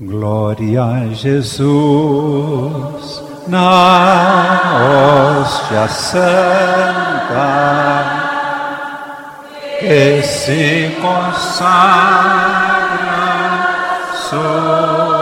Glória a Jesus na hóstia santa que se consagra sobre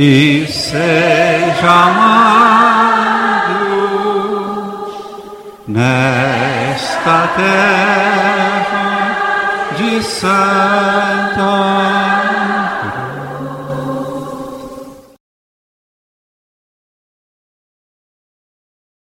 e seja amado nesta terra de Santa